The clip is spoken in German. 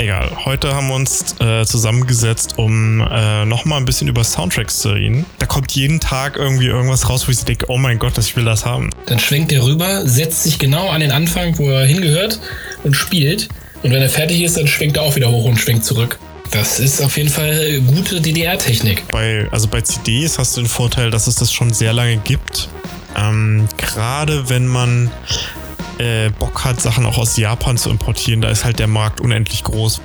Egal, heute haben wir uns äh, zusammengesetzt, um äh, nochmal ein bisschen über Soundtracks zu reden. Da kommt jeden Tag irgendwie irgendwas raus, wo ich denke, oh mein Gott, ich will das haben. Dann schwenkt er rüber, setzt sich genau an den Anfang, wo er hingehört und spielt. Und wenn er fertig ist, dann schwenkt er auch wieder hoch und schwenkt zurück. Das ist auf jeden Fall gute DDR-Technik. Bei, also bei CDs hast du den Vorteil, dass es das schon sehr lange gibt. Ähm, Gerade wenn man äh, Bock hat, Sachen auch aus Japan zu importieren, da ist halt der Markt unendlich groß.